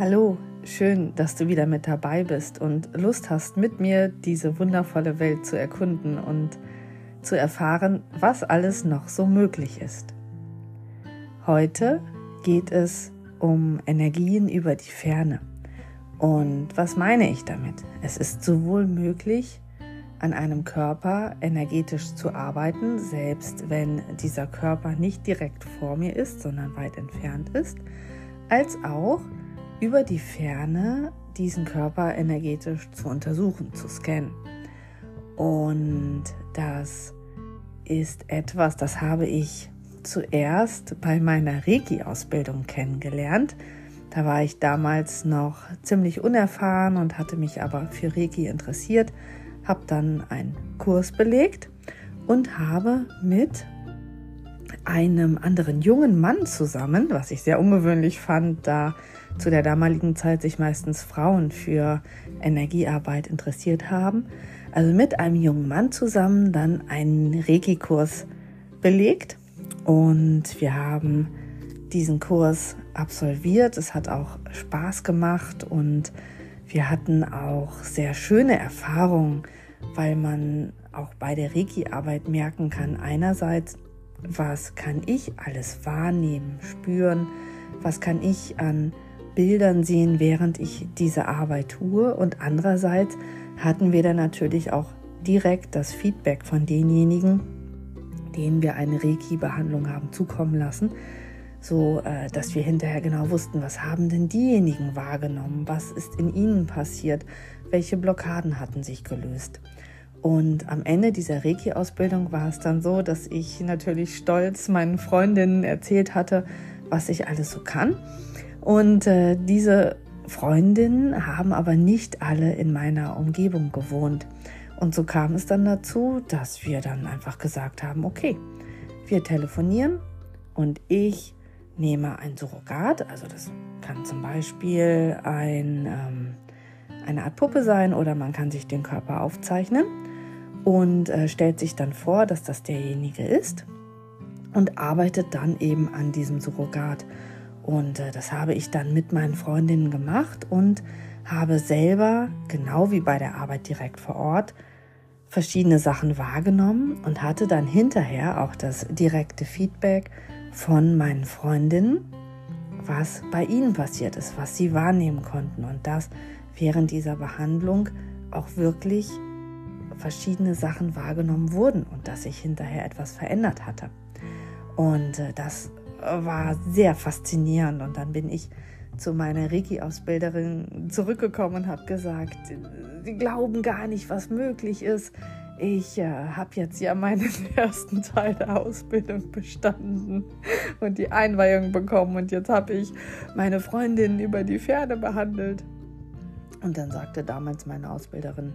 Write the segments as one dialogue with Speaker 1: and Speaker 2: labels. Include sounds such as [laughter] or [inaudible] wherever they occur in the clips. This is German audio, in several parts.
Speaker 1: Hallo, schön, dass du wieder mit dabei bist und Lust hast, mit mir diese wundervolle Welt zu erkunden und zu erfahren, was alles noch so möglich ist. Heute geht es um Energien über die Ferne. Und was meine ich damit? Es ist sowohl möglich, an einem Körper energetisch zu arbeiten, selbst wenn dieser Körper nicht direkt vor mir ist, sondern weit entfernt ist, als auch über die Ferne diesen Körper energetisch zu untersuchen, zu scannen. Und das ist etwas, das habe ich zuerst bei meiner Reiki-Ausbildung kennengelernt. Da war ich damals noch ziemlich unerfahren und hatte mich aber für Reiki interessiert, habe dann einen Kurs belegt und habe mit einem anderen jungen Mann zusammen, was ich sehr ungewöhnlich fand, da zu der damaligen Zeit sich meistens Frauen für Energiearbeit interessiert haben. Also mit einem jungen Mann zusammen dann einen Reiki-Kurs belegt und wir haben diesen Kurs absolviert. Es hat auch Spaß gemacht und wir hatten auch sehr schöne Erfahrungen, weil man auch bei der Reiki-Arbeit merken kann, einerseits, was kann ich alles wahrnehmen, spüren, was kann ich an Bildern sehen, während ich diese Arbeit tue. Und andererseits hatten wir dann natürlich auch direkt das Feedback von denjenigen, denen wir eine Reiki-Behandlung haben zukommen lassen, so äh, dass wir hinterher genau wussten, was haben denn diejenigen wahrgenommen, was ist in ihnen passiert, welche Blockaden hatten sich gelöst. Und am Ende dieser Reiki-Ausbildung war es dann so, dass ich natürlich stolz meinen Freundinnen erzählt hatte, was ich alles so kann. Und äh, diese Freundinnen haben aber nicht alle in meiner Umgebung gewohnt. Und so kam es dann dazu, dass wir dann einfach gesagt haben, okay, wir telefonieren und ich nehme ein Surrogat, also das kann zum Beispiel ein, ähm, eine Art Puppe sein oder man kann sich den Körper aufzeichnen und äh, stellt sich dann vor, dass das derjenige ist und arbeitet dann eben an diesem Surrogat. Und äh, das habe ich dann mit meinen Freundinnen gemacht und habe selber, genau wie bei der Arbeit direkt vor Ort, verschiedene Sachen wahrgenommen und hatte dann hinterher auch das direkte Feedback von meinen Freundinnen, was bei ihnen passiert ist, was sie wahrnehmen konnten und dass während dieser Behandlung auch wirklich verschiedene Sachen wahrgenommen wurden und dass sich hinterher etwas verändert hatte. Und äh, das war sehr faszinierend. Und dann bin ich zu meiner Reiki-Ausbilderin zurückgekommen und habe gesagt, sie glauben gar nicht, was möglich ist. Ich äh, habe jetzt ja meinen [laughs] ersten Teil der Ausbildung bestanden und die Einweihung bekommen und jetzt habe ich meine Freundin über die Pferde behandelt. Und dann sagte damals meine Ausbilderin,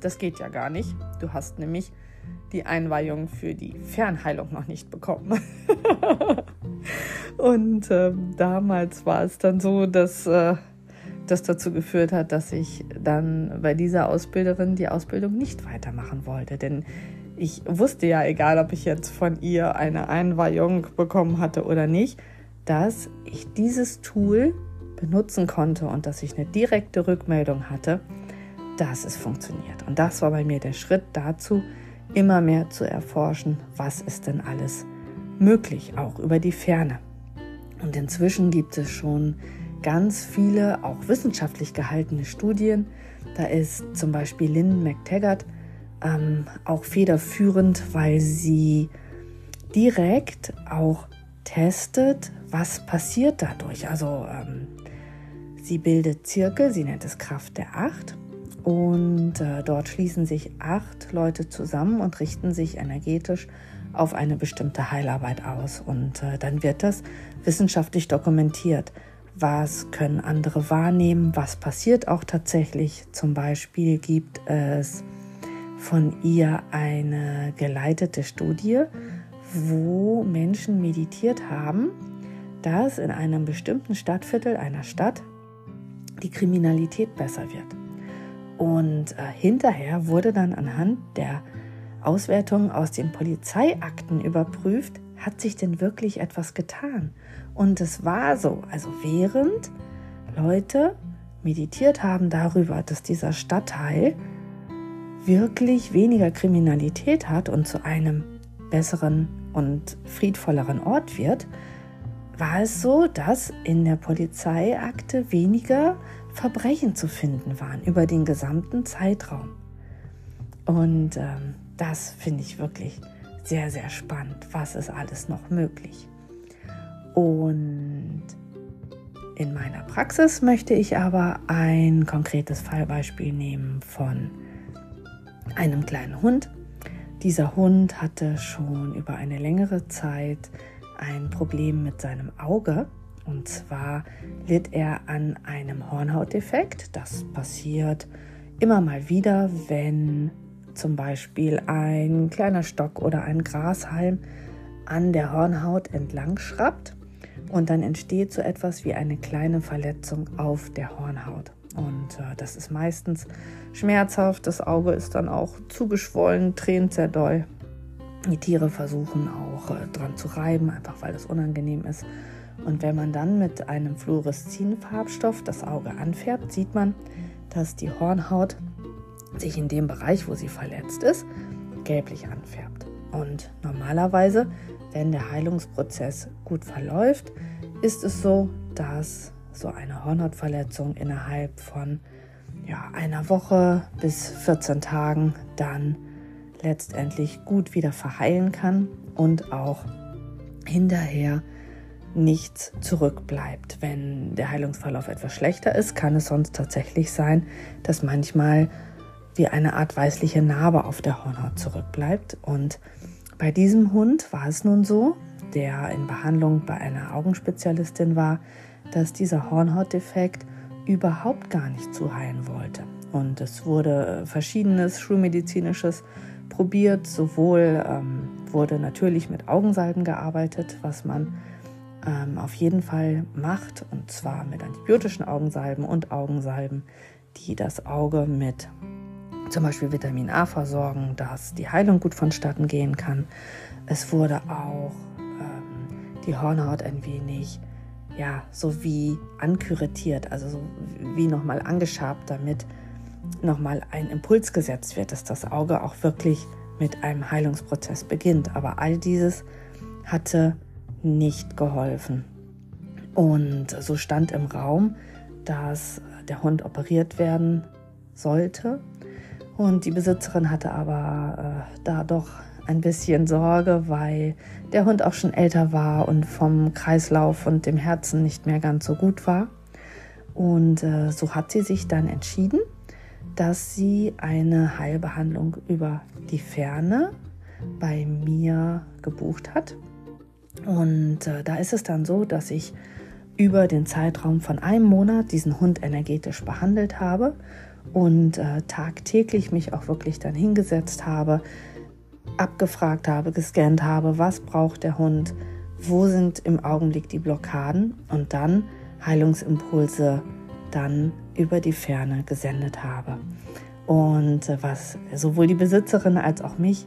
Speaker 1: das geht ja gar nicht. Du hast nämlich die Einweihung für die Fernheilung noch nicht bekommen. [laughs] und äh, damals war es dann so, dass äh, das dazu geführt hat, dass ich dann bei dieser Ausbilderin die Ausbildung nicht weitermachen wollte. Denn ich wusste ja, egal ob ich jetzt von ihr eine Einweihung bekommen hatte oder nicht, dass ich dieses Tool benutzen konnte und dass ich eine direkte Rückmeldung hatte, dass es funktioniert. Und das war bei mir der Schritt dazu, immer mehr zu erforschen, was ist denn alles möglich, auch über die Ferne. Und inzwischen gibt es schon ganz viele, auch wissenschaftlich gehaltene Studien. Da ist zum Beispiel Lynn McTaggart ähm, auch federführend, weil sie direkt auch testet, was passiert dadurch. Also ähm, sie bildet Zirkel, sie nennt es Kraft der Acht und äh, dort schließen sich acht Leute zusammen und richten sich energetisch auf eine bestimmte Heilarbeit aus. Und äh, dann wird das wissenschaftlich dokumentiert. Was können andere wahrnehmen? Was passiert auch tatsächlich? Zum Beispiel gibt es von ihr eine geleitete Studie, wo Menschen meditiert haben, dass in einem bestimmten Stadtviertel einer Stadt die Kriminalität besser wird. Und äh, hinterher wurde dann anhand der Auswertung aus den Polizeiakten überprüft, hat sich denn wirklich etwas getan? Und es war so, also während Leute meditiert haben darüber, dass dieser Stadtteil wirklich weniger Kriminalität hat und zu einem besseren und friedvolleren Ort wird, war es so, dass in der Polizeiakte weniger Verbrechen zu finden waren über den gesamten Zeitraum. Und ähm, das finde ich wirklich sehr, sehr spannend. Was ist alles noch möglich? Und in meiner Praxis möchte ich aber ein konkretes Fallbeispiel nehmen von einem kleinen Hund. Dieser Hund hatte schon über eine längere Zeit ein Problem mit seinem Auge. Und zwar litt er an einem Hornhautdefekt. Das passiert immer mal wieder, wenn zum Beispiel ein kleiner Stock oder ein Grashalm an der Hornhaut entlang schrappt und dann entsteht so etwas wie eine kleine Verletzung auf der Hornhaut. Und äh, das ist meistens schmerzhaft. Das Auge ist dann auch zugeschwollen, tränt sehr doll. Die Tiere versuchen auch äh, dran zu reiben, einfach weil es unangenehm ist. Und wenn man dann mit einem Fluoreszin-Farbstoff das Auge anfärbt, sieht man, dass die Hornhaut sich in dem Bereich, wo sie verletzt ist, gelblich anfärbt. Und normalerweise, wenn der Heilungsprozess gut verläuft, ist es so, dass so eine Hornhautverletzung innerhalb von ja, einer Woche bis 14 Tagen dann letztendlich gut wieder verheilen kann und auch hinterher nichts zurückbleibt. Wenn der Heilungsverlauf etwas schlechter ist, kann es sonst tatsächlich sein, dass manchmal wie eine Art weißliche Narbe auf der Hornhaut zurückbleibt. Und bei diesem Hund war es nun so, der in Behandlung bei einer Augenspezialistin war, dass dieser Hornhautdefekt überhaupt gar nicht zu heilen wollte. Und es wurde verschiedenes schulmedizinisches probiert. Sowohl ähm, wurde natürlich mit Augensalben gearbeitet, was man ähm, auf jeden Fall macht, und zwar mit antibiotischen Augensalben und Augensalben, die das Auge mit zum Beispiel Vitamin A versorgen, dass die Heilung gut vonstatten gehen kann. Es wurde auch ähm, die Hornhaut ein wenig ja, so wie ankuratiert, also so wie nochmal angeschabt, damit nochmal ein Impuls gesetzt wird, dass das Auge auch wirklich mit einem Heilungsprozess beginnt. Aber all dieses hatte nicht geholfen. Und so stand im Raum, dass der Hund operiert werden sollte. Und die Besitzerin hatte aber äh, da doch ein bisschen Sorge, weil der Hund auch schon älter war und vom Kreislauf und dem Herzen nicht mehr ganz so gut war. Und äh, so hat sie sich dann entschieden, dass sie eine Heilbehandlung über die Ferne bei mir gebucht hat. Und äh, da ist es dann so, dass ich über den Zeitraum von einem Monat diesen Hund energetisch behandelt habe und äh, tagtäglich mich auch wirklich dann hingesetzt habe, abgefragt habe, gescannt habe, was braucht der Hund, wo sind im Augenblick die Blockaden und dann Heilungsimpulse dann über die Ferne gesendet habe. Und äh, was sowohl die Besitzerin als auch mich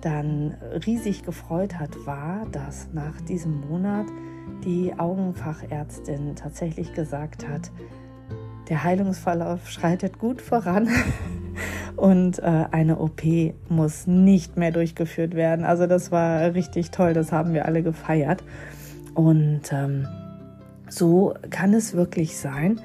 Speaker 1: dann riesig gefreut hat, war, dass nach diesem Monat die Augenfachärztin tatsächlich gesagt hat, der Heilungsverlauf schreitet gut voran [laughs] und äh, eine OP muss nicht mehr durchgeführt werden. Also das war richtig toll, das haben wir alle gefeiert. Und ähm, so kann es wirklich sein,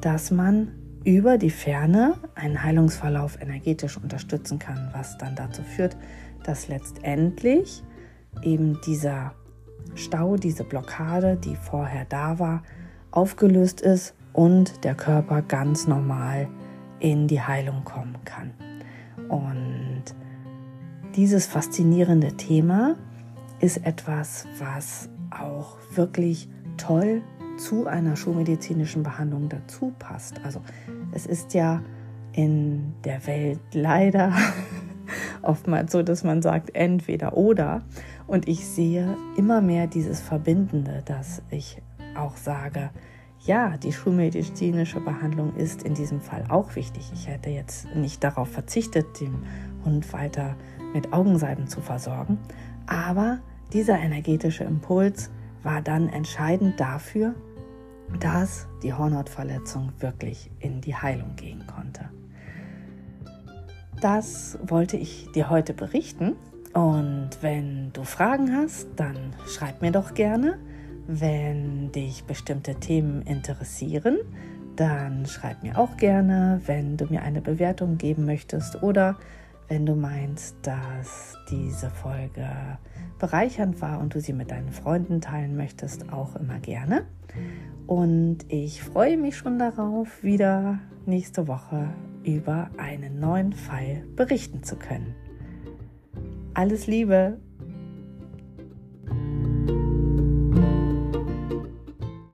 Speaker 1: dass man über die Ferne einen Heilungsverlauf energetisch unterstützen kann, was dann dazu führt, dass letztendlich eben dieser Stau, diese Blockade, die vorher da war, aufgelöst ist und der Körper ganz normal in die Heilung kommen kann. Und dieses faszinierende Thema ist etwas, was auch wirklich toll zu einer schulmedizinischen Behandlung dazu passt. Also es ist ja in der Welt leider [laughs] oftmals so, dass man sagt entweder oder. Und ich sehe immer mehr dieses Verbindende, dass ich auch sage, ja, die schulmedizinische Behandlung ist in diesem Fall auch wichtig. Ich hätte jetzt nicht darauf verzichtet, den Hund weiter mit Augensalben zu versorgen. Aber dieser energetische Impuls war dann entscheidend dafür, dass die Hornhautverletzung wirklich in die Heilung gehen konnte. Das wollte ich dir heute berichten. Und wenn du Fragen hast, dann schreib mir doch gerne. Wenn dich bestimmte Themen interessieren, dann schreib mir auch gerne, wenn du mir eine Bewertung geben möchtest oder wenn du meinst, dass diese Folge bereichernd war und du sie mit deinen Freunden teilen möchtest, auch immer gerne. Und ich freue mich schon darauf, wieder nächste Woche über einen neuen Fall berichten zu können. Alles Liebe!